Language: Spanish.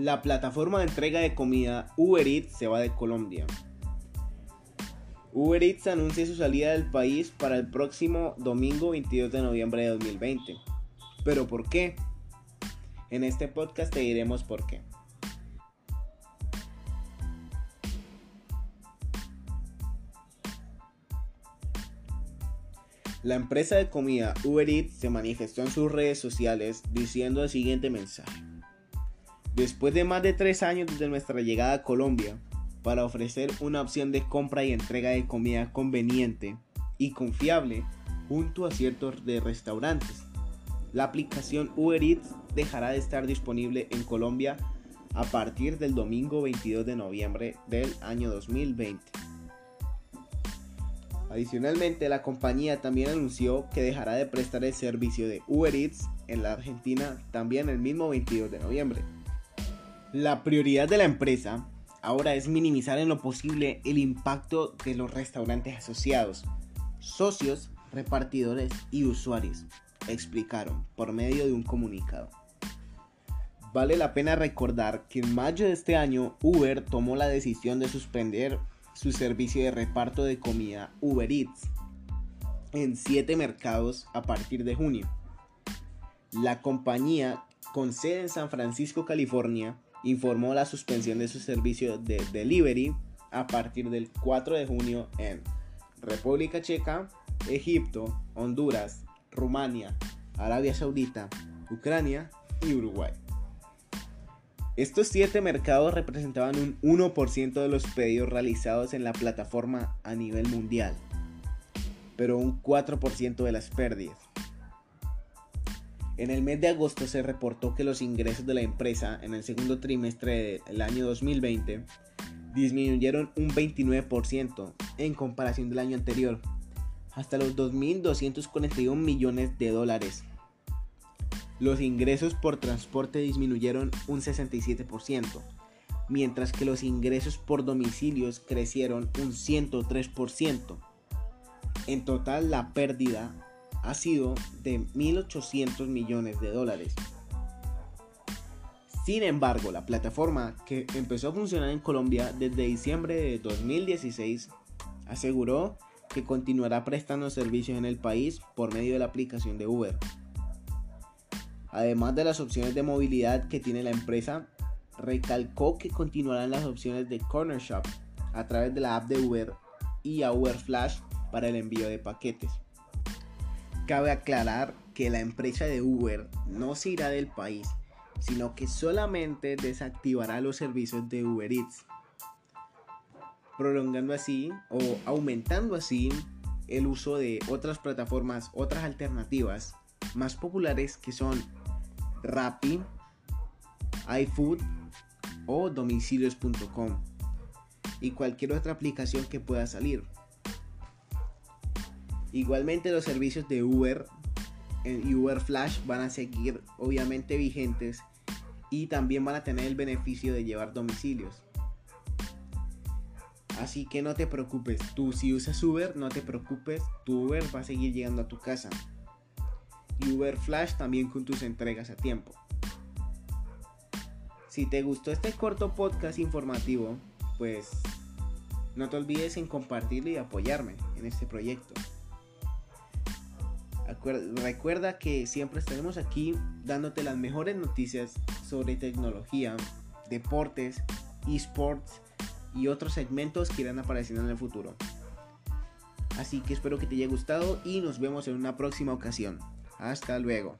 La plataforma de entrega de comida Uber Eats se va de Colombia. Uber Eats anuncia su salida del país para el próximo domingo 22 de noviembre de 2020. ¿Pero por qué? En este podcast te diremos por qué. La empresa de comida Uber Eats se manifestó en sus redes sociales diciendo el siguiente mensaje. Después de más de tres años desde nuestra llegada a Colombia, para ofrecer una opción de compra y entrega de comida conveniente y confiable junto a ciertos de restaurantes, la aplicación Uber Eats dejará de estar disponible en Colombia a partir del domingo 22 de noviembre del año 2020. Adicionalmente, la compañía también anunció que dejará de prestar el servicio de Uber Eats en la Argentina también el mismo 22 de noviembre. La prioridad de la empresa ahora es minimizar en lo posible el impacto de los restaurantes asociados, socios, repartidores y usuarios, explicaron por medio de un comunicado. Vale la pena recordar que en mayo de este año Uber tomó la decisión de suspender su servicio de reparto de comida Uber Eats en siete mercados a partir de junio. La compañía, con sede en San Francisco, California, informó la suspensión de su servicio de delivery a partir del 4 de junio en República Checa, Egipto, Honduras, Rumania, Arabia Saudita, Ucrania y Uruguay. Estos siete mercados representaban un 1% de los pedidos realizados en la plataforma a nivel mundial, pero un 4% de las pérdidas. En el mes de agosto se reportó que los ingresos de la empresa en el segundo trimestre del año 2020 disminuyeron un 29% en comparación del año anterior, hasta los 2.241 millones de dólares los ingresos por transporte disminuyeron un 67%, mientras que los ingresos por domicilios crecieron un 103%. En total la pérdida ha sido de 1.800 millones de dólares. Sin embargo, la plataforma que empezó a funcionar en Colombia desde diciembre de 2016 aseguró que continuará prestando servicios en el país por medio de la aplicación de Uber. Además de las opciones de movilidad que tiene la empresa, recalcó que continuarán las opciones de Corner Shop a través de la app de Uber y a Uber Flash para el envío de paquetes. Cabe aclarar que la empresa de Uber no se irá del país, sino que solamente desactivará los servicios de Uber Eats, prolongando así o aumentando así el uso de otras plataformas, otras alternativas más populares que son Rappi, iFood o domicilios.com y cualquier otra aplicación que pueda salir. Igualmente los servicios de Uber y Uber Flash van a seguir obviamente vigentes y también van a tener el beneficio de llevar domicilios. Así que no te preocupes, tú si usas Uber, no te preocupes, tu Uber va a seguir llegando a tu casa y Uber Flash también con tus entregas a tiempo. Si te gustó este corto podcast informativo, pues no te olvides en compartirlo y apoyarme en este proyecto. Recuerda que siempre estaremos aquí dándote las mejores noticias sobre tecnología, deportes, esports y otros segmentos que irán apareciendo en el futuro. Así que espero que te haya gustado y nos vemos en una próxima ocasión. Hasta luego.